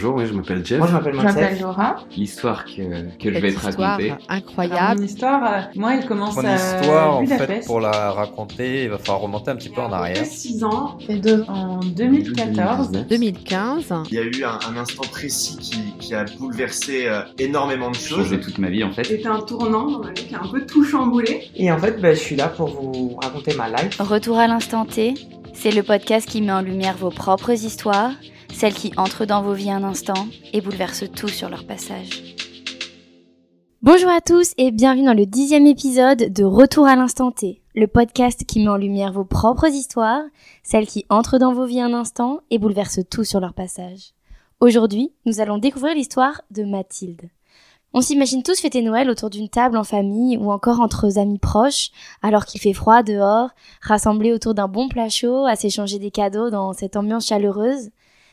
bonjour, oui, je m'appelle Jeff. Moi, je m'appelle Je m'appelle Monsef. Laura. L'histoire que, que je vais te raconter. Alors, incroyable. mon histoire, euh, moi, elle commence Mon à histoire, en fait, pour la raconter, il va falloir remonter un petit peu en arrière. 6 ans, fait deux en 2014. 2015. Il y a eu un, un instant précis qui, qui a bouleversé euh, énormément de choses. Changé toute ma vie en fait. C'était un tournant dans ma vie qui a un peu tout chamboulé. Et en fait, bah, je suis là pour vous raconter ma life. Retour à l'instant T, c'est le podcast qui met en lumière vos propres histoires, celles qui entrent dans vos vies un instant et bouleversent tout sur leur passage. Bonjour à tous et bienvenue dans le dixième épisode de Retour à l'instant T, le podcast qui met en lumière vos propres histoires, celles qui entrent dans vos vies un instant et bouleversent tout sur leur passage. Aujourd'hui, nous allons découvrir l'histoire de Mathilde. On s'imagine tous fêter Noël autour d'une table en famille ou encore entre amis proches, alors qu'il fait froid dehors, rassemblés autour d'un bon plat chaud, à s'échanger des cadeaux dans cette ambiance chaleureuse.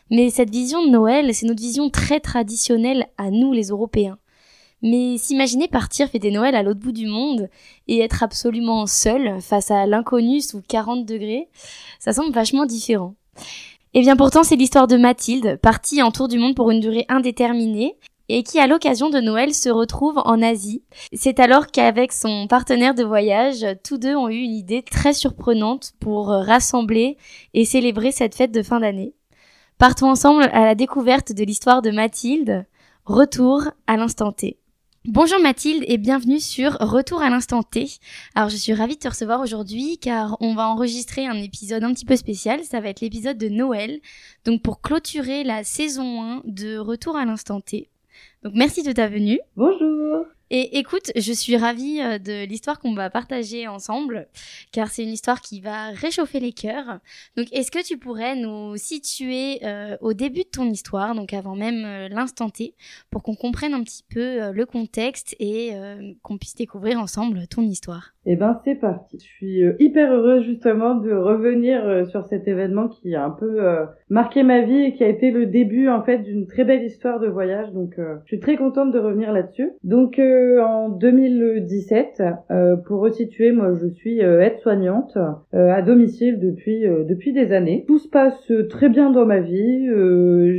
Mais cette vision de Noël, c'est notre vision très traditionnelle à nous les Européens. Mais s'imaginer partir fêter Noël à l'autre bout du monde et être absolument seul face à l'inconnu sous 40 degrés, ça semble vachement différent. Et bien pourtant c'est l'histoire de Mathilde, partie en tour du monde pour une durée indéterminée, et qui à l'occasion de Noël se retrouve en Asie. C'est alors qu'avec son partenaire de voyage, tous deux ont eu une idée très surprenante pour rassembler et célébrer cette fête de fin d'année. Partons ensemble à la découverte de l'histoire de Mathilde. Retour à l'instant T. Bonjour Mathilde et bienvenue sur Retour à l'instant T. Alors je suis ravie de te recevoir aujourd'hui car on va enregistrer un épisode un petit peu spécial, ça va être l'épisode de Noël, donc pour clôturer la saison 1 de Retour à l'instant T. Donc merci de ta venue. Bonjour. Et écoute, je suis ravie euh, de l'histoire qu'on va partager ensemble, car c'est une histoire qui va réchauffer les cœurs. Donc, est-ce que tu pourrais nous situer euh, au début de ton histoire, donc avant même euh, l'instant T, pour qu'on comprenne un petit peu le contexte et qu'on puisse découvrir ensemble ton histoire? Eh ben c'est parti. Je suis hyper heureuse justement de revenir sur cet événement qui a un peu marqué ma vie et qui a été le début en fait d'une très belle histoire de voyage. Donc je suis très contente de revenir là-dessus. Donc en 2017, euh, pour resituer, moi je suis euh, aide-soignante euh, à domicile depuis depuis des années. Tout se passe très bien dans ma vie.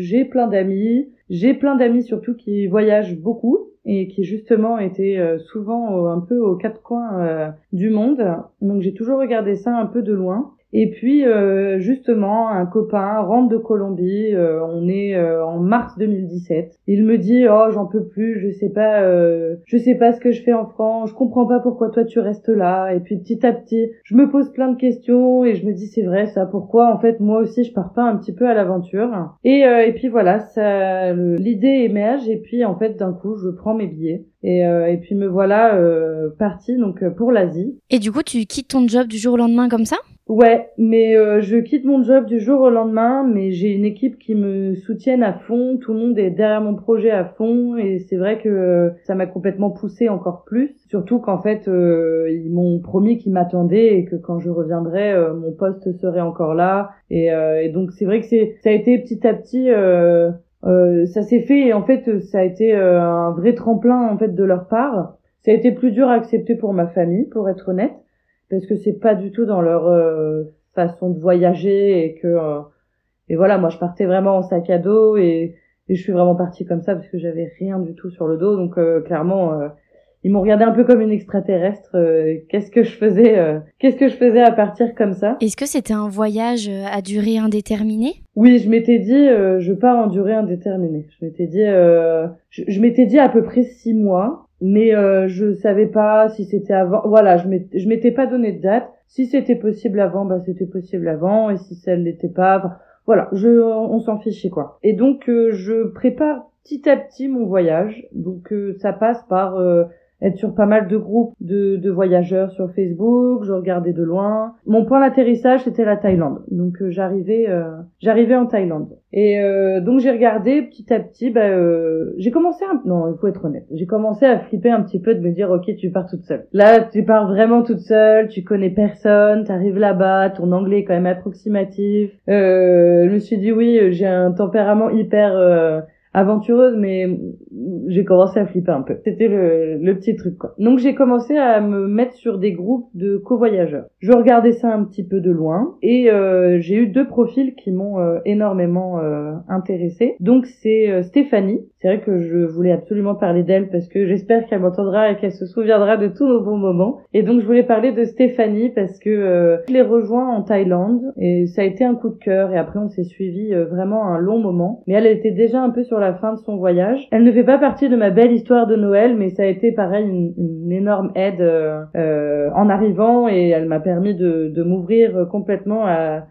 j'ai plein d'amis. J'ai plein d'amis surtout qui voyagent beaucoup et qui justement étaient souvent un peu aux quatre coins du monde. Donc j'ai toujours regardé ça un peu de loin. Et puis euh, justement, un copain rentre de Colombie, euh, on est euh, en mars 2017. Il me dit "Oh, j'en peux plus, je sais pas euh, je sais pas ce que je fais en France, je comprends pas pourquoi toi tu restes là." Et puis petit à petit, je me pose plein de questions et je me dis "C'est vrai ça, pourquoi en fait moi aussi je pars pas un petit peu à l'aventure?" Et euh, et puis voilà, ça l'idée émerge et puis en fait d'un coup, je prends mes billets et euh, et puis me voilà euh, partie donc pour l'Asie. Et du coup, tu quittes ton job du jour au lendemain comme ça? Ouais, mais euh, je quitte mon job du jour au lendemain, mais j'ai une équipe qui me soutienne à fond, tout le monde est derrière mon projet à fond, et c'est vrai que euh, ça m'a complètement poussé encore plus, surtout qu'en fait euh, ils m'ont promis qu'ils m'attendaient et que quand je reviendrais, euh, mon poste serait encore là, et, euh, et donc c'est vrai que c'est ça a été petit à petit. Ça s'est fait et en fait ça a été un vrai tremplin en fait de leur part. Ça a été plus dur à accepter pour ma famille, pour être honnête parce que c'est pas du tout dans leur euh, façon de voyager et que euh, et voilà moi je partais vraiment en sac à dos et, et je suis vraiment partie comme ça parce que j'avais rien du tout sur le dos. Donc euh, clairement euh, ils m'ont regardé un peu comme une extraterrestre euh, qu'est-ce que je faisais euh, qu'est-ce que je faisais à partir comme ça? Est-ce que c'était un voyage à durée indéterminée? Oui je m'étais dit euh, je pars en durée indéterminée. Je m'étais dit euh, je, je m'étais dit à peu près six mois mais euh, je savais pas si c'était avant voilà je m'étais je m'étais pas donné de date. Si c'était possible avant bah c'était possible avant. Et si ça l'était pas enfin, voilà je on s'en fichait quoi. Et donc euh, je prépare petit à petit mon voyage. Donc euh, ça passe par euh, être sur pas mal de groupes de, de voyageurs sur Facebook, je regardais de loin. Mon point d'atterrissage c'était la Thaïlande, donc euh, j'arrivais euh, j'arrivais en Thaïlande. Et euh, donc j'ai regardé petit à petit, bah, euh, j'ai commencé à non il faut être honnête, j'ai commencé à flipper un petit peu de me dire ok tu pars toute seule. Là tu pars vraiment toute seule, tu connais personne, t'arrives là-bas, ton anglais est quand même approximatif. Euh, je me suis dit oui j'ai un tempérament hyper aventureuse, mais j'ai commencé à flipper un peu. C'était le, le petit truc quoi. Donc j'ai commencé à me mettre sur des groupes de co-voyageurs. Je regardais ça un petit peu de loin et euh, j'ai eu deux profils qui m'ont euh, énormément euh, intéressé. Donc c'est euh, Stéphanie. C'est vrai que je voulais absolument parler d'elle parce que j'espère qu'elle m'entendra et qu'elle se souviendra de tous nos bons moments. Et donc je voulais parler de Stéphanie parce que euh, je l'ai rejoint en Thaïlande et ça a été un coup de cœur et après on s'est suivi vraiment un long moment. Mais elle était déjà un peu sur la fin de son voyage. Elle ne fait pas partie de ma belle histoire de Noël mais ça a été pareil une, une énorme aide en arrivant et elle m'a permis de, de m'ouvrir complètement à,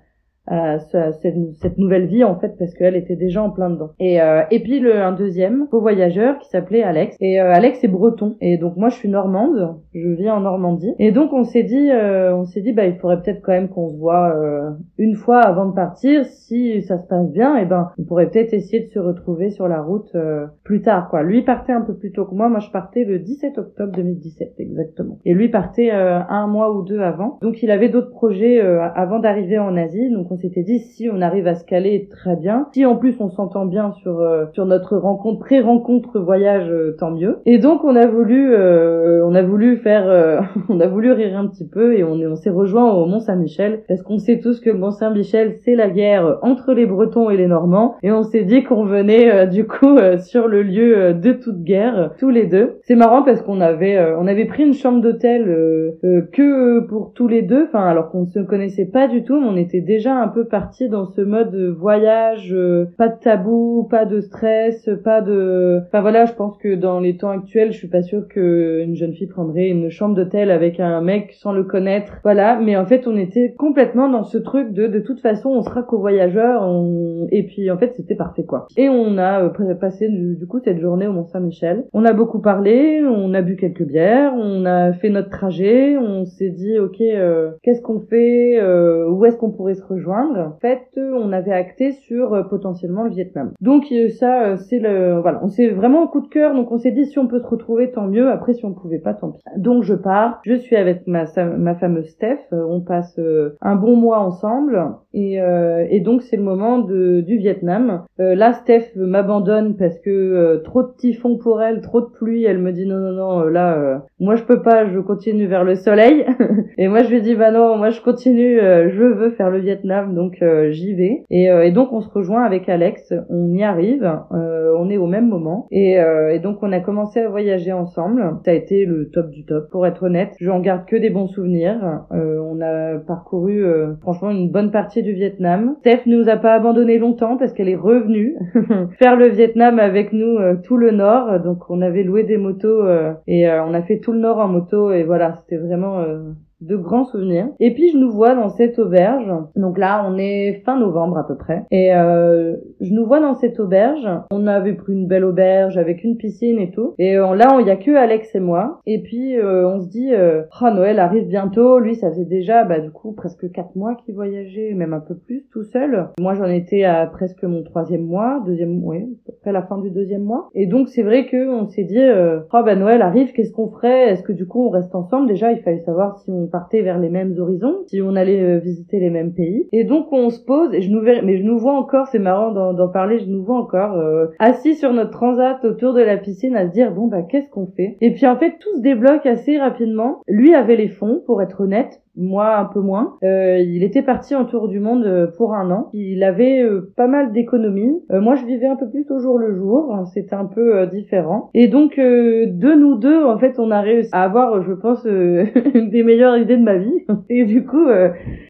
à, cette, cette, nouvelle vie en fait parce qu'elle était déjà en plein dedans. Et, euh, et puis le, un deuxième co-voyageur qui s'appelait Alex. Et euh, Alex est breton et donc moi je suis normande, je vis en Normandie. Et donc on s'est dit, euh, on s'est dit bah il faudrait peut-être quand même qu'on se voit euh, une fois avant de partir. Si ça se passe bien, et ben on pourrait peut-être essayer de se retrouver sur la route plus tard quoi. Lui partait un peu plus tôt que moi, moi je partais le 17 octobre 2017 exactement. Et lui partait un mois ou deux avant. Donc il avait d'autres projets avant d'arriver en Asie. Donc on s'était dit si on arrive à se caler très bien, si en plus on s'entend bien sur euh, sur notre rencontre pré-rencontre voyage, euh, tant mieux. Et donc on a voulu euh, on a voulu faire on a voulu rire un petit peu et on, on s'est rejoint au Mont Saint-Michel parce qu'on sait tous que le Mont Saint-Michel c'est la guerre entre les Bretons et les Normands et on s'est dit qu'on venait du coup sur le lieu de toute guerre tous les deux. C'est marrant parce qu'on avait on avait pris une chambre d'hôtel que pour tous les deux, enfin alors qu'on ne se connaissait pas du tout, mais on était déjà un peu parti dans ce mode voyage, euh, pas de tabou, pas de stress, pas de. Enfin voilà, je pense que dans les temps actuels, je suis pas sûre que une jeune fille prendrait une chambre d'hôtel avec un mec sans le connaître. Voilà, mais en fait, on était complètement dans ce truc de de toute façon, on sera co-voyageurs, on... et puis en fait, c'était parfait quoi. Et on a euh, passé du, coup cette journée au Mont Saint-Michel. On a beaucoup parlé, on a bu quelques bières, on a fait notre trajet, on s'est dit ok, euh, qu'est-ce qu'on fait, où est-ce qu'on pourrait se rejoindre? En fait, on avait acté sur euh, potentiellement le Vietnam. Donc euh, ça, euh, c'est voilà, on s'est vraiment au coup de cœur. Donc on s'est dit si on peut se retrouver, tant mieux. Après, si on pouvait pas, tant pis. Donc je pars. Je suis avec ma ma fameuse Steph. On passe un bon mois ensemble. Et, donc c'est le moment du Vietnam. là, Steph m'abandonne parce que trop de typhon pour elle, trop de pluie. Elle me dit non non non, là, moi je peux pas. Je continue vers le soleil. et moi je lui dis bah non, moi je continue. je veux faire le Vietnam. Donc euh, j'y vais. Euh, et, donc on se rejoint avec Alex, on y arrive, euh, on est au même moment. Et, et, donc on a commencé à voyager ensemble. Ça a été le top du top. Pour être honnête, je en garde que des bons souvenirs. on a parcouru franchement une bonne partie du Vietnam. Steph nous a pas abandonné longtemps parce qu'elle est revenue faire le Vietnam avec nous tout le nord. Donc on avait loué des motos et on a fait tout le nord en moto et voilà, c'était vraiment de grands souvenirs. Et puis je nous vois dans cette auberge. Donc là, on est fin novembre à peu près. Et euh, je nous vois dans cette auberge. On avait pris une belle auberge avec une piscine et tout. Et euh, là, il y a que Alex et moi. Et puis euh, on se dit, euh, oh, Noël arrive bientôt. Lui, ça faisait déjà, bah du coup, presque quatre mois qu'il voyageait, même un peu plus, tout seul. Moi, j'en étais à presque mon troisième mois, deuxième, oui, après la fin du deuxième mois. Et donc c'est vrai que on s'est dit, oh bah Noël arrive, qu'est-ce qu'on ferait? Est-ce que du coup on reste ensemble? Déjà, il fallait savoir si on partait vers les mêmes horizons, si on allait euh, visiter les mêmes pays. Et donc on se pose, et je nous mais je nous vois encore, c'est marrant d'en parler, je nous vois encore euh, assis sur notre transat autour de la piscine à se dire bon bah qu'est-ce qu'on fait? Et puis en fait tout se débloque assez rapidement. Lui avait les fonds, pour être honnête, moi un peu moins. Euh, il était parti en tour du monde euh, pour un an. Il avait euh, pas mal d'économies. Euh, moi, je vivais un peu plus au jour le jour. C'était un peu différent. Et donc, de nous deux, en fait, on a réussi à avoir, je pense, une des meilleures idées de ma vie. Et du coup,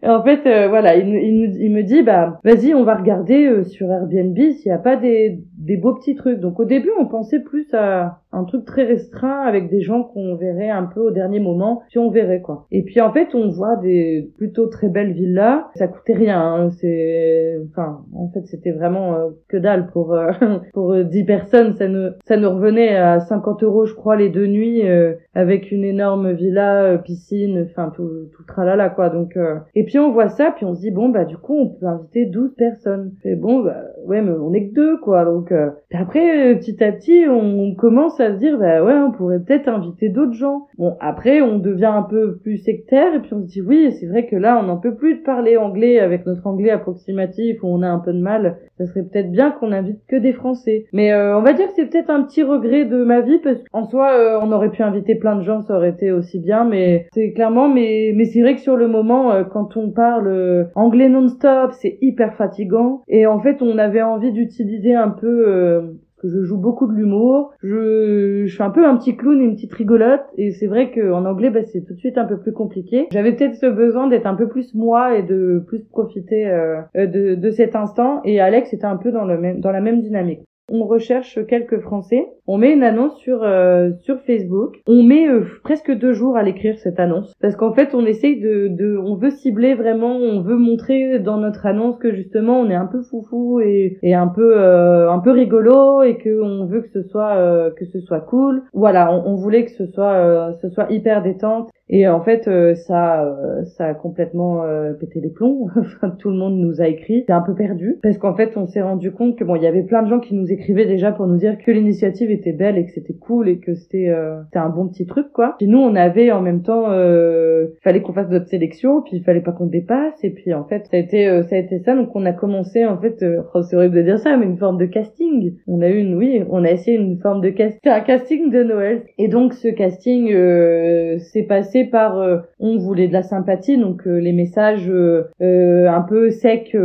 en fait, voilà, il, il, il, me dit, bah, vas-y, on va regarder sur Airbnb s'il n'y a pas des, des beaux petits trucs. Donc, au début, on pensait plus à un truc très restreint avec des gens qu'on verrait un peu au dernier moment, si on verrait quoi. Et puis en fait, on voit des plutôt très belles villas. Ça coûtait rien. Hein. C'est, enfin, en fait, c'était vraiment euh, que dalle pour euh, pour 10 personnes. Ça nous ça nous revenait à 50 euros, je crois, les deux nuits euh, avec une énorme villa, piscine, enfin tout tout tralala quoi. Donc et puis on voit ça, puis on se dit bon bah du coup on peut inviter 12 personnes. Et bon bah ouais mais on est que deux quoi. Donc après petit à petit on commence à à se dire, bah ouais, on pourrait peut-être inviter d'autres gens. Bon, après, on devient un peu plus sectaire et puis on se dit, oui, c'est vrai que là, on n'en peut plus de parler anglais avec notre anglais approximatif où on a un peu de mal. Ça serait peut-être bien qu'on invite que des Français. Mais euh, on va dire que c'est peut-être un petit regret de ma vie parce qu'en soi, euh, on aurait pu inviter plein de gens, ça aurait été aussi bien. Mais c'est clairement, mais mais c'est vrai que sur le moment, euh, quand on parle anglais non-stop, c'est hyper fatigant. Et en fait, on avait envie d'utiliser un peu que je joue beaucoup de l'humour. Je, je suis un peu un petit clown et une petite rigolote. Et c'est vrai qu'en anglais, bah, c'est tout de suite un peu plus compliqué. J'avais peut-être ce besoin d'être un peu plus moi et de plus profiter euh, de, de cet instant. Et Alex était un peu dans, le même, dans la même dynamique on recherche quelques Français, on met une annonce sur euh, sur Facebook, on met euh, presque deux jours à l'écrire cette annonce. Parce qu'en fait on essaye de, de on veut cibler vraiment, on veut montrer dans notre annonce que justement on est un peu foufou et, et un peu euh, un peu rigolo et que on veut que ce soit que ce soit cool. Voilà, on, on voulait que ce soit ce soit hyper détente et en fait, euh, ça, euh, ça a complètement euh, pété les plombs. enfin, tout le monde nous a écrit. C'est un peu perdu parce qu'en fait, on s'est rendu compte que bon, il y avait plein de gens qui nous écrivaient déjà pour nous dire que l'initiative était belle et que c'était cool et que c'était c'était un bon petit truc quoi. Puis nous, on avait en même temps, il fallait qu'on fasse notre sélection, puis il fallait pas qu'on dépasse. Et puis en fait, ça a été ça a été ça. Donc on a commencé en fait, oh, c'est horrible de dire ça, mais une forme de casting. On a eu une, oui, on a essayé une forme de casting, un casting de Noël. Et donc ce casting s'est passé par euh, on voulait de la sympathie, donc euh, les messages euh, un peu secs,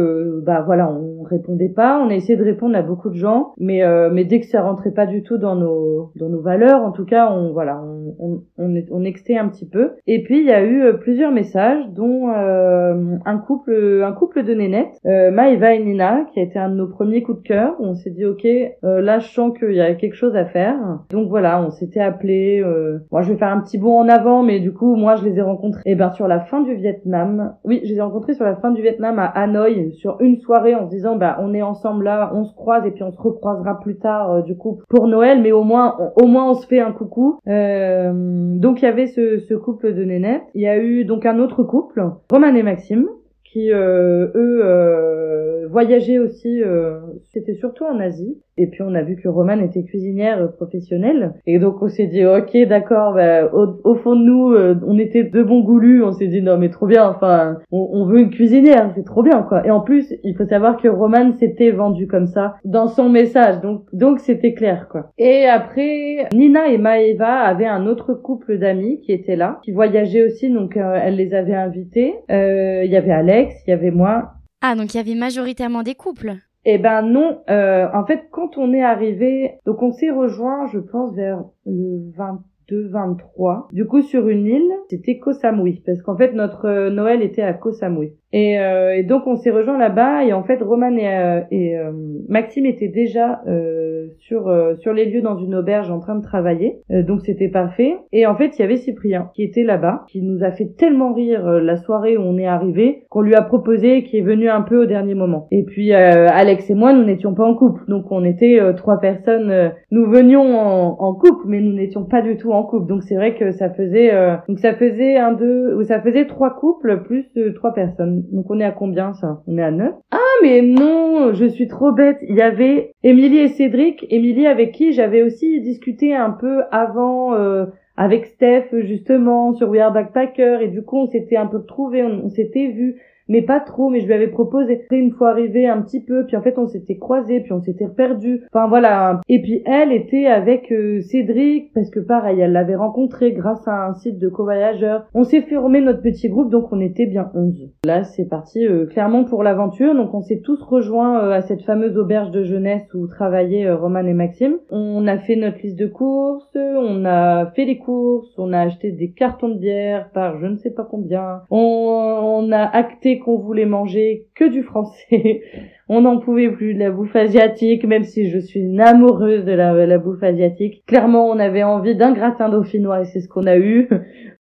bah voilà, on répondait pas. On a essayé de répondre à beaucoup de gens, mais mais dès que ça rentrait pas du tout dans nos dans nos valeurs, en tout cas, on voilà, on on, on, on extait un petit peu. Et puis il y a eu plusieurs messages, dont un couple un couple de nénettes, Maëva et Nina, qui a été un de nos premiers coups de cœur. On s'est dit ok, là je sens qu'il y a quelque chose à faire. Donc voilà, on s'était appelé. moi je vais faire un petit bond en avant, mais du coup moi, je les ai rencontrés eh ben, sur la fin du Vietnam. Oui, je les ai rencontrés sur la fin du Vietnam à Hanoï, sur une soirée, en se disant, bah, on est ensemble là, on se croise et puis on se recroisera plus tard, euh, du coup, pour Noël, mais au moins, on, au moins, on se fait un coucou. Euh, donc, il y avait ce, ce couple de nénettes. Il y a eu donc un autre couple, Roman et Maxime, qui euh, eux euh, voyageaient aussi, euh, c'était surtout en Asie. Et puis on a vu que Romane était cuisinière professionnelle. Et donc on s'est dit ok d'accord, bah, au, fond de nous on était de bons goulus. On s'est dit non mais trop bien, enfin on, veut une cuisinière, c'est trop bien quoi. Et en plus il faut savoir que Romane s'était vendue comme ça dans son message, donc donc c'était clair quoi. Et après Nina et Maeva avaient un autre couple d'amis qui étaient là, qui voyageaient aussi, donc elle les avait invités. Il y avait Alex il y avait moi. Ah, donc il y avait majoritairement des couples Eh ben non, euh, en fait quand on est arrivé, donc on s'est rejoint je pense vers le 22, 23. Du coup sur une île, c'était Koh Samui, parce qu'en fait notre euh, Noël était à Koh Samui. Et, euh, et, donc on s'est rejoint là-bas et en fait Roman et, euh, et euh, Maxime étaient déjà euh, sur sur les lieux dans une auberge en train de travailler, donc c'était parfait. Et en fait il y avait Cyprien qui était là-bas, qui nous a fait tellement rire la soirée où on est arrivé qu'on lui a proposé, qui est venu un peu au dernier moment. Et puis Alex et moi nous n'étions pas en couple, donc on était trois personnes, nous venions en, en, couple, mais nous n'étions pas du tout en couple. Donc c'est vrai que ça faisait donc ça faisait un deux ou ça faisait trois couples plus trois personnes. Donc on est à combien ça? On est à 9 Ah mais non, je suis trop bête. Il y avait Émilie et Cédric. Émilie avec qui j'avais aussi discuté un peu avant euh, avec Steph justement sur We Are Backpacker et du coup on s'était un peu retrouvés, on s'était vus mais pas trop, mais je lui avais proposé. Une fois arrivé un petit peu, puis en fait on s'était croisés, puis on s'était perdu. Enfin voilà. Et puis elle était avec euh, Cédric, parce que pareil, elle l'avait rencontré grâce à un site de co-voyageurs. On s'est formé notre petit groupe, donc on était bien 11. Là c'est parti euh, clairement pour l'aventure, donc on s'est tous rejoints euh, à cette fameuse auberge de jeunesse où travaillaient Roman et Maxime. On a fait notre liste de courses, on a fait les courses, on a acheté des cartons de bière par je ne sais pas combien. On a acté qu'on voulait manger que du français. On n'en pouvait plus de la bouffe asiatique, même si je suis une amoureuse de la, la bouffe asiatique. Clairement, on avait envie d'un gratin dauphinois et c'est ce qu'on a eu.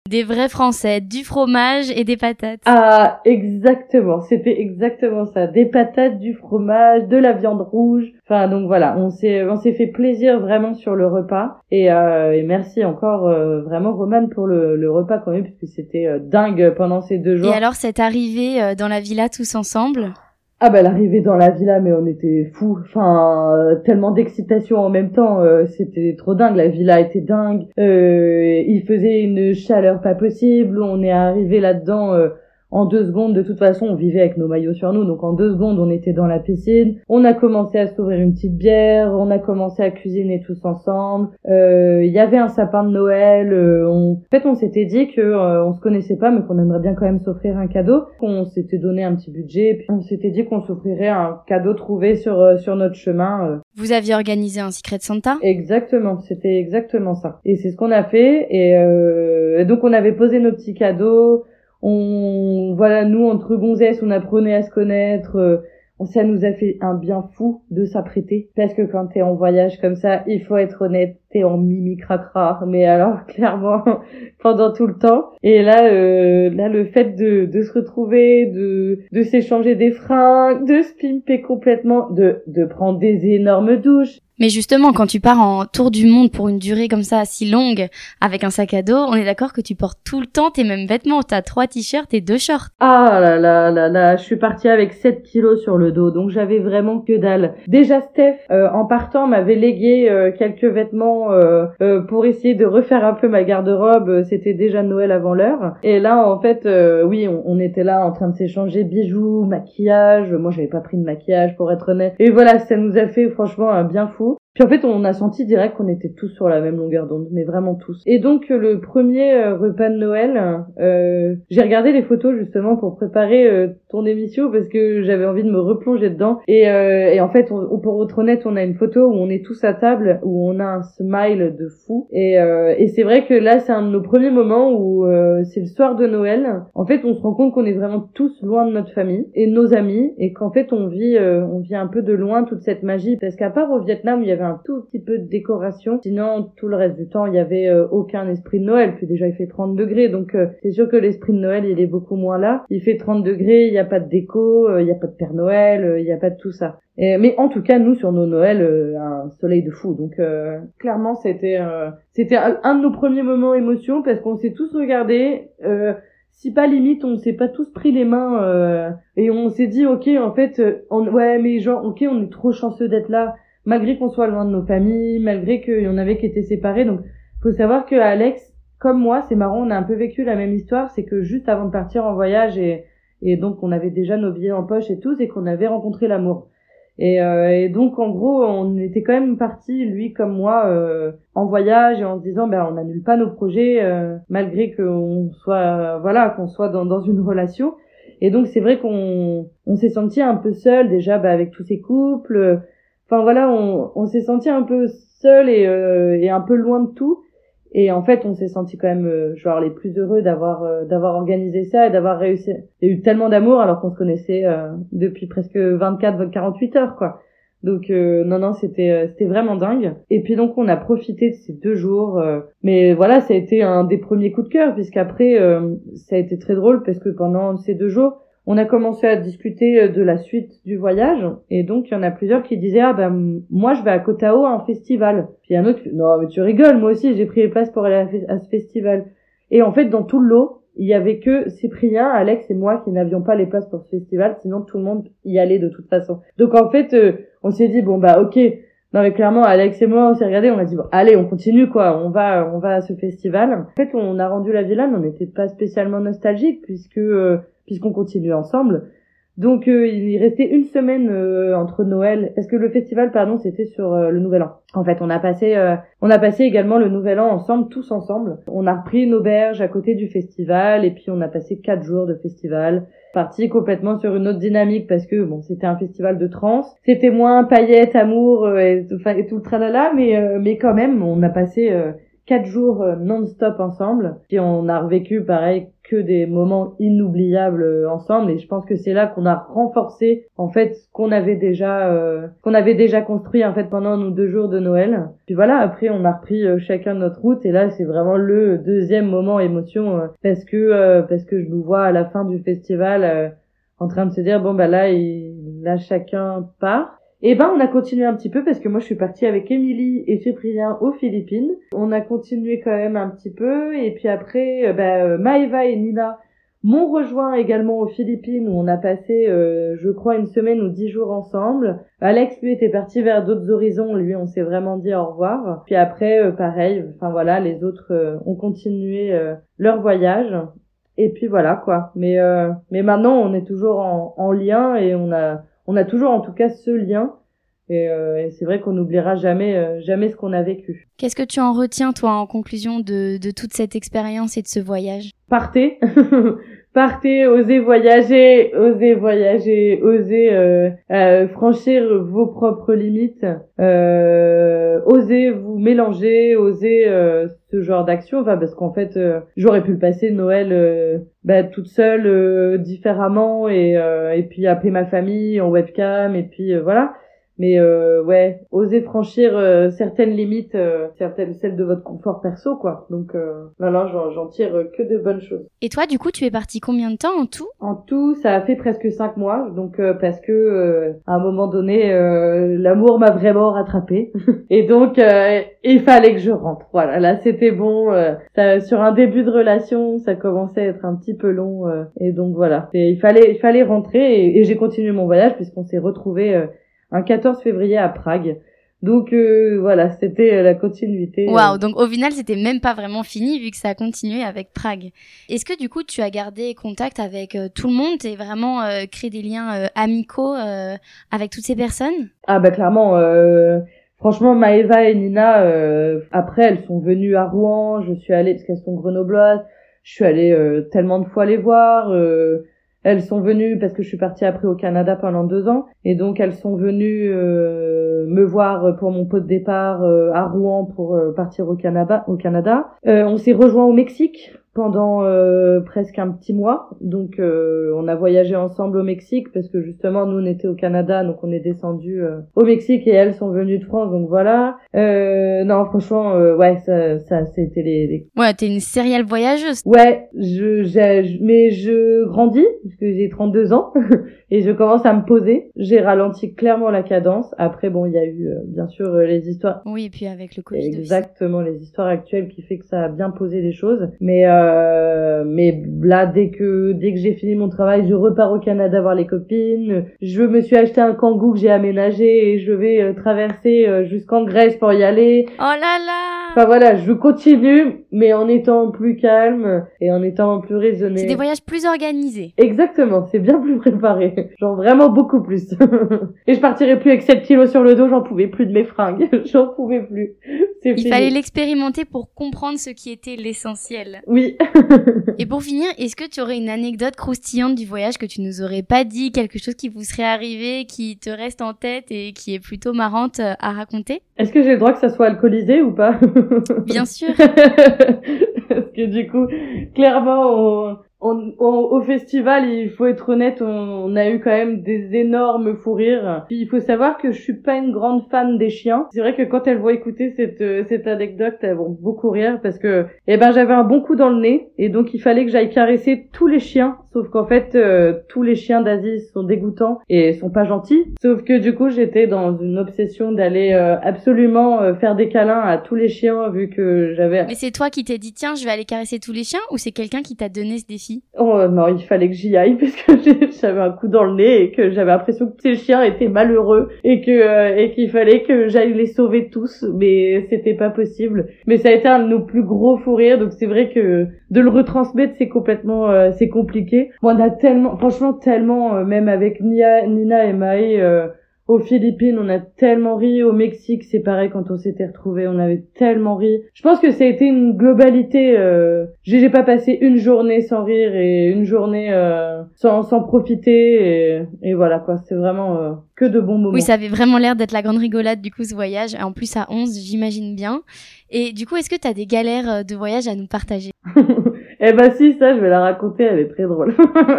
Des vrais Français, du fromage et des patates. Ah, exactement. C'était exactement ça. Des patates, du fromage, de la viande rouge. Enfin, donc voilà, on s'est on s'est fait plaisir vraiment sur le repas. Et, euh, et merci encore euh, vraiment Roman pour le, le repas quand même, puisque c'était euh, dingue pendant ces deux jours. Et alors, cette arrivée euh, dans la villa tous ensemble? Ah bah l'arrivée dans la villa, mais on était fous. Enfin, euh, tellement d'excitation en même temps, euh, c'était trop dingue. La villa était dingue. Euh, il faisait une chaleur pas possible. On est arrivé là-dedans euh, en deux secondes, de toute façon, on vivait avec nos maillots sur nous, donc en deux secondes, on était dans la piscine. On a commencé à s'ouvrir une petite bière, on a commencé à cuisiner tous ensemble. Euh, Il y avait un sapin de Noël. euh, on... En fait, on s'était dit que euh, on se connaissait pas, mais qu'on aimerait bien quand même s'offrir un cadeau. On s'était donné un petit budget, puis on s'était dit qu'on s'offrirait un cadeau trouvé sur euh, sur notre chemin. euh. Vous aviez organisé un Secret Santa? Exactement, c'était exactement ça. Et c'est ce qu'on a fait. Et, euh, et donc on avait posé nos petits cadeaux. On voilà, nous entre gonzesses, on apprenait à se connaître. euh, ça nous a fait un bien fou de s'apprêter parce que quand t'es en voyage comme ça, il faut être honnête, t'es en mimi cracra, mais alors clairement pendant tout le temps. Et là, euh, là le fait de, de se retrouver, de, de s'échanger des fringues, de se pimper complètement, de, de prendre des énormes douches, Mais justement, quand tu pars en tour du monde pour une durée comme ça si longue, avec un sac à dos, on est d'accord que tu portes tout le temps tes mêmes vêtements. T'as trois t-shirts et deux shorts. Ah là là là là, je suis partie avec 7 kilos sur le dos, donc j'avais vraiment que dalle. Déjà Steph, euh, en partant, m'avait légué euh, quelques vêtements euh, pour essayer de refaire un peu ma garde-robe. C'était déjà Noël avant l'heure. Et là, en fait, oui, on, on était là en train de s'échanger bijoux, maquillage. Moi, j'avais pas pris de maquillage pour être honnête. Et voilà, ça nous a fait franchement un bien fou. Puis en fait, on a senti direct qu'on était tous sur la même longueur d'onde, mais vraiment tous. Et donc euh, le premier euh, repas de Noël, euh, j'ai regardé les photos justement pour préparer euh, ton émission parce que j'avais envie de me replonger dedans. Et, euh, et en fait, pour être honnête, on a une photo où on est tous à table, où on a un smile de fou. Et, et c'est vrai que là, c'est un de nos premiers moments où c'est le soir de Noël. En fait, on se rend compte qu'on est vraiment tous loin de notre famille et de nos amis, et qu'en fait, on vit, on vit un peu de loin toute cette magie, parce qu'à part au Vietnam, il y avait un tout petit peu de décoration. Sinon, tout le reste du temps, il y avait euh, aucun esprit de Noël. Puis déjà, il fait 30 degrés, donc euh, c'est sûr que l'esprit de Noël, il est beaucoup moins là. Il fait 30 degrés, il n'y a pas de déco, euh, il n'y a pas de Père Noël, il n'y a pas de tout ça. Et- mais en tout cas, nous, sur nos Noëls, euh, un soleil de fou. Donc, euh, clairement, c'était euh, c'était un, de nos premiers moments émotion parce qu'on s'est tous regardés. Si pas limite, on s'est pas tous pris les mains et on s'est dit, ok, en fait, on, ouais, mais genre, ok, on est trop chanceux d'être là malgré qu'on soit loin de nos familles, malgré qu'il y en avait qui étaient séparés. Donc, faut savoir que Alex, comme moi, c'est marrant, on a un peu vécu la même histoire. C'est que juste avant de partir en voyage et, et donc on avait déjà nos billets en poche et tout, c'est qu'on avait rencontré l'amour. Et, euh, et donc en gros, on était quand même parti, lui comme moi, euh, en voyage et en se disant, ben on n'annule pas nos projets euh, malgré qu'on soit, voilà, qu'on soit dans, dans une relation. Et donc c'est vrai qu'on on s'est senti un peu seul déjà, bah, avec tous ces couples. Enfin voilà, on, on s'est senti un peu seul et, euh, et un peu loin de tout. Et en fait, on s'est senti quand même euh, genre les plus heureux d'avoir euh, d'avoir organisé ça et d'avoir réussi. Il y a eu tellement d'amour alors qu'on se connaissait euh, depuis presque 24 48 heures quoi. Donc euh, non non, c'était euh, c'était vraiment dingue. Et puis donc on a profité de ces deux jours euh, mais voilà, ça a été un des premiers coups de cœur puisqu'après ça a été très drôle parce que pendant ces deux jours, on a commencé à discuter euh, de la suite du voyage et donc il y en a plusieurs qui disaient ah ben moi je vais à Koh Tao à un festival. Puis un autre non mais tu rigoles moi aussi j'ai pris les places pour aller à ce festival. Et en fait dans tout le lot il y avait que Cyprien, Alex et moi qui n'avions pas les places pour ce festival sinon tout le monde y allait de toute façon. Donc en fait euh, on s'est dit bon bah ok non mais clairement Alex et moi on s'est regardé on a dit bon allez on continue quoi on va on va à ce festival. En fait on a rendu la villa mais on n'était pas spécialement nostalgique puisque euh, puisqu'on continuait ensemble. Donc euh, il restait une semaine euh, entre Noël parce que le festival pardon c'était sur euh, le Nouvel An? En fait on a passé euh, on a passé également le Nouvel An ensemble tous ensemble. On a repris une auberge à côté du festival et puis on a passé quatre jours de festival. Parti complètement sur une autre dynamique parce que bon c'était un festival de trance. C'était moins paillettes, amour euh, et, et tout le tralala mais euh, mais quand même on a passé quatre jours euh, non-stop ensemble. Puis on a revécu pareil que des moments inoubliables euh, ensemble et je pense que c'est là qu'on a renforcé en fait ce qu'on avait déjà euh, qu'on avait déjà construit en fait pendant nos deux jours de Noël. Puis voilà, après on a repris euh, chacun notre route et là c'est vraiment le deuxième moment émotion parce que euh, parce que je nous vois à la fin du festival euh, en train de se dire bon bah là il, là chacun part. Et ben on a continué un petit peu parce que moi je suis partie avec Émilie et Cyprien aux Philippines. On a continué quand même un petit peu et puis après euh, bah, euh, Maëva et Nina m'ont rejoint également aux Philippines où on a passé, euh, je crois, une semaine ou dix jours ensemble. Alex, lui, était parti vers d'autres horizons. Lui, on s'est vraiment dit au revoir. Puis après, euh, pareil, enfin voilà, les autres ont continué leur voyage. Et puis voilà quoi. Mais mais maintenant, on est toujours en lien et on a on a toujours en tout cas ce lien. Et, euh, et c'est vrai qu'on n'oubliera jamais, euh, jamais ce qu'on a vécu. Qu'est-ce que tu en retiens, toi, en conclusion de, de toute cette expérience et de ce voyage? Partez, partez, osez voyager, osez voyager, osez euh, euh franchir vos propres limites, osez vous mélanger, osez ce genre d'action. Enfin, parce qu'en fait, j'aurais pu le passer Noël bah, toute seule, différemment, et, et puis appeler ma famille en webcam, et puis voilà mais euh, ouais, osez franchir euh, certaines limites, euh, certaines celles de votre confort perso, quoi. Donc euh, non, j'en tire que de bonnes choses. Et toi, du coup, tu es parti combien de temps en tout? En tout, ça a fait presque cinq mois, donc parce que à un moment donné, l'amour m'a vraiment rattrapé, et donc il fallait que je rentre. Voilà, là c'était bon. Ça, sur un début de relation, ça commençait à être un petit peu long, et donc voilà, et il fallait il fallait rentrer, et, et j'ai continué mon voyage puisqu'on s'est retrouvés un 14 février à Prague. Donc euh, voilà, c'était euh, la continuité. Euh. Waouh, donc au final, c'était même pas vraiment fini vu que ça a continué avec Prague. Est-ce que du coup, tu as gardé contact avec tout le monde et vraiment créé des liens amicaux avec toutes ces personnes? Ah bah clairement, franchement, Maëva et Nina, après, elles sont venues à Rouen, je suis allée, parce qu'elles sont grenobloises, je suis allée tellement de fois les voir elles sont venues parce que je suis partie après au Canada pendant deux ans et donc elles sont venues euh, me voir pour mon pot de départ euh, à Rouen pour euh, partir au Canada. Au Canada, on s'est rejoint au Mexique pendant euh, presque un petit mois. Donc euh, on a voyagé ensemble au Mexique parce que justement nous on était au Canada donc on est descendu euh, au Mexique et elles sont venues de France donc voilà. non franchement ouais ça ça c'était les, les, Ouais, t'es une serial voyageuse. Ouais, je j'ai mais je grandis parce que j'ai 32 ans et je commence à me poser. J'ai ralenti clairement la cadence. Après bon, il y a eu bien sûr les histoires Oui, et puis avec le Covid Exactement, les histoires actuelles qui fait que ça a bien posé les choses mais euh, mais là, dès que dès que j'ai fini mon travail, je repars au Canada voir les copines. Je me suis acheté un kangou que j'ai aménagé et je vais euh, traverser euh, jusqu'en Grèce pour y aller. Oh là là Enfin voilà, je continue, mais en étant plus calme et en étant plus raisonné. C'est des voyages plus organisés. Exactement, c'est bien plus préparé. Genre vraiment beaucoup plus. et je partirai plus avec 7 kilos sur le dos, j'en pouvais plus de mes fringues. j'en pouvais plus. Il fallait l'expérimenter pour comprendre ce qui était l'essentiel. Oui. Et pour finir, est-ce que tu aurais une anecdote croustillante du voyage que tu nous aurais pas dit, quelque chose qui vous serait arrivé, qui te reste en tête et qui est plutôt marrante euh, à raconter? Est-ce que j'ai le droit que ça soit alcoolisé ou pas? Bien sûr. Parce que du coup, clairement, on, au festival, il faut être honnête, on, a eu quand même des énormes fous rires. Puis il faut savoir que je suis pas une grande fan des chiens. C'est vrai que quand elles vont écouter cette, euh, cette anecdote, elles vont beaucoup rire parce que, eh ben, j'avais un bon coup dans le nez et donc il fallait que j'aille caresser tous les chiens. Sauf qu'en fait, euh, tous les chiens d'Asie sont dégoûtants et sont pas gentils. Sauf que du coup, j'étais dans une obsession d'aller euh, absolument faire des câlins à tous les chiens vu que j'avais. Mais c'est toi qui t'es dit tiens, je vais aller caresser tous les chiens ou c'est quelqu'un qui t'a donné ce défi? Oh non, il fallait que j'y aille parce que j'avais un coup dans le nez et que j'avais l'impression que ces chiens étaient malheureux et que euh, et qu'il fallait que j'aille les sauver tous, mais c'était pas possible. Mais ça a été un de nos plus gros fous rires, donc c'est vrai que de le retransmettre c'est complètement euh, c'est compliqué. On a tellement, franchement tellement, euh, même avec Nia, Nina et Maë aux Philippines, on a tellement ri. Au Mexique, c'est pareil quand on s'était retrouvés, on avait tellement ri. Je pense que ça a été une globalité. Euh... J'ai pas passé une journée sans rire et une journée euh, sans, sans profiter. Et, et voilà quoi, c'est vraiment euh, que de bons moments. Oui, ça avait vraiment l'air d'être la grande rigolade du coup ce voyage. En plus à 11, j'imagine bien. Et du coup, est-ce que tu as des galères euh, de voyage à nous partager? Eh ben si, ça je vais la raconter, elle est très drôle.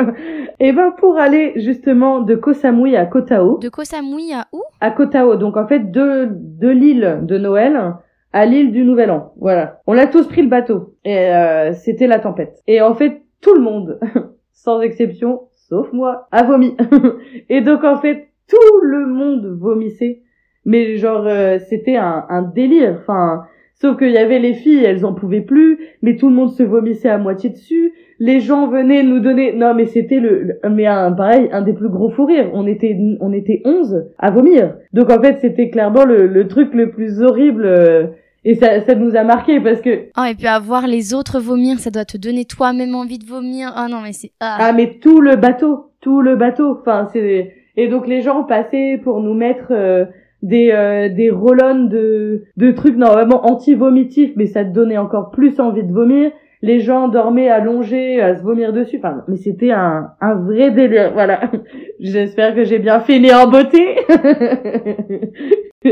eh ben pour aller justement de Koh Samui à Koh Tao. De Koh Samui à où? À Koh Tao, donc en fait de, de l'île de Noël à l'île du Nouvel An. Voilà. On a tous pris le bateau et euh, c'était la tempête. Et en fait tout le monde, sans exception, sauf moi, a vomi. et donc en fait tout le monde vomissait. Mais genre euh, c'était un, un délire. Enfin Sauf qu'il y avait les filles, elles en pouvaient plus, mais tout le monde se vomissait à moitié dessus. Les gens venaient nous donner, non mais c'était le, mais un pareil, un des plus gros fous rires. On était, on était 11 à vomir. Donc en fait c'était clairement le, le truc le plus horrible. euh, et ça, ça nous a marqué parce que Oh, et puis avoir les autres vomir, ça doit te donner toi-même envie de vomir. Oh non, mais c'est... Ah. Ah mais tout le bateau, tout le bateau. Enfin c'est et donc les gens passaient pour nous mettre euh, des euh, des roll de de trucs normalement anti-vomitifs, mais ça te donnait encore plus envie de vomir. Les gens dormaient allongés à se vomir dessus. Enfin mais c'était un un vrai délire. Voilà. J'espère que j'ai bien fini en beauté.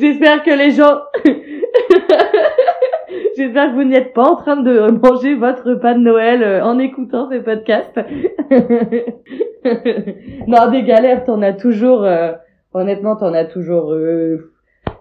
J'espère que les gens J'espère que vous n'êtes pas en train de manger votre repas de Noël euh, en écoutant ces podcasts. non, des galères, t'en as toujours. euh, honnêtement, t'en as toujours. euh,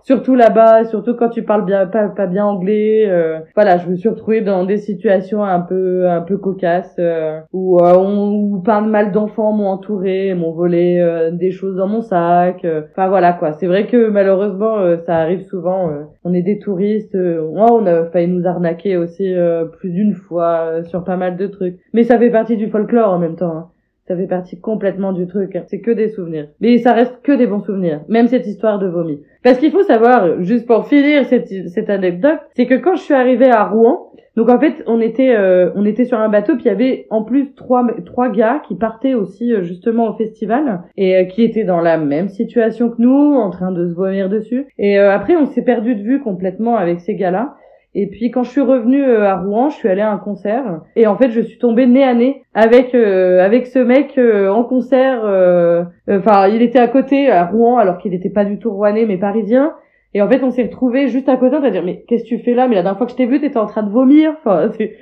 surtout là-bas, surtout quand tu parles bien, pas, pas bien anglais. euh, voilà, je me suis retrouvée dans des situations un peu, un peu cocasses euh, où, euh, on, où de mal d'enfants m'ont entouré, m'ont volé euh, des choses dans mon sac. euh. Enfin voilà quoi. C'est vrai que malheureusement, euh, ça arrive souvent. on est des touristes. ouais, on a failli nous arnaquer aussi plus d'une fois sur pas mal de trucs. Mais ça fait partie du folklore en même temps. hein. Ça fait partie complètement du truc. C'est que des souvenirs. Mais ça reste que des bons souvenirs. Même cette histoire de vomi. Parce qu'il faut savoir, juste pour finir cette, cette anecdote, c'est que quand je suis arrivée à Rouen, donc en fait, on était, euh, on était sur un bateau, puis il y avait en plus trois, trois gars qui partaient aussi euh, justement au festival et euh, qui étaient dans la même situation que nous, en train de se vomir dessus. Et euh, après, on s'est perdu de vue complètement avec ces gars-là. Et puis quand je suis revenue euh, à Rouen, je suis allée à un concert et en fait je suis tombée nez à nez avec euh, avec ce mec euh, en concert. euh, Enfin, il était à côté à Rouen alors qu'il n'était pas du tout rouennais mais parisien. Et en fait, on s'est retrouvés juste à côté. On va dire mais qu'est-ce que tu fais là? Mais la dernière fois que je t'ai vu, t'étais en train de vomir. Enfin, c'était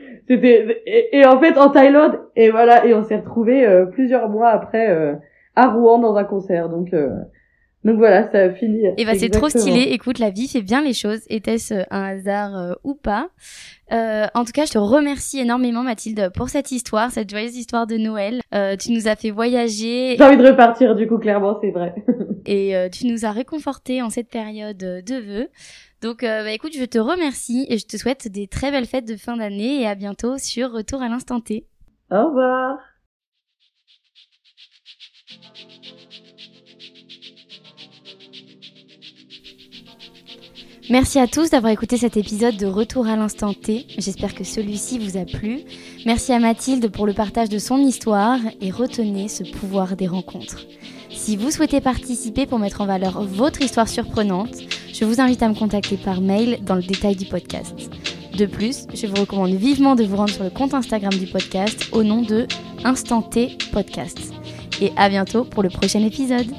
et, et en fait en Thaïlande et voilà et on s'est retrouvés euh, plusieurs mois après euh, à Rouen dans un concert. Donc euh, donc voilà, ça a fini. Et bah c'est trop stylé. Écoute, la vie fait bien les choses. Était-ce euh, un hasard euh, ou pas Euh, En tout cas, je te remercie énormément Mathilde pour cette histoire, cette joyeuse histoire de Noël. Euh, tu nous as fait voyager J'ai envie de repartir du coup clairement, c'est vrai. et euh, tu nous as réconforté en cette période euh, de vœux. Donc euh, bah écoute, je te remercie et je te souhaite des très belles fêtes de fin d'année et à bientôt sur Retour à l'instant T. Au revoir. Merci à tous d'avoir écouté cet épisode de Retour à l'instant T. J'espère que celui-ci vous a plu. Merci à Mathilde pour le partage de son histoire et retenez ce pouvoir des rencontres. Si vous souhaitez participer pour mettre en valeur votre histoire surprenante, je vous invite à me contacter par mail dans le détail du podcast. De plus, je vous recommande vivement de vous rendre sur le compte Instagram du podcast au nom de Instant T Podcast. Et à bientôt pour le prochain épisode.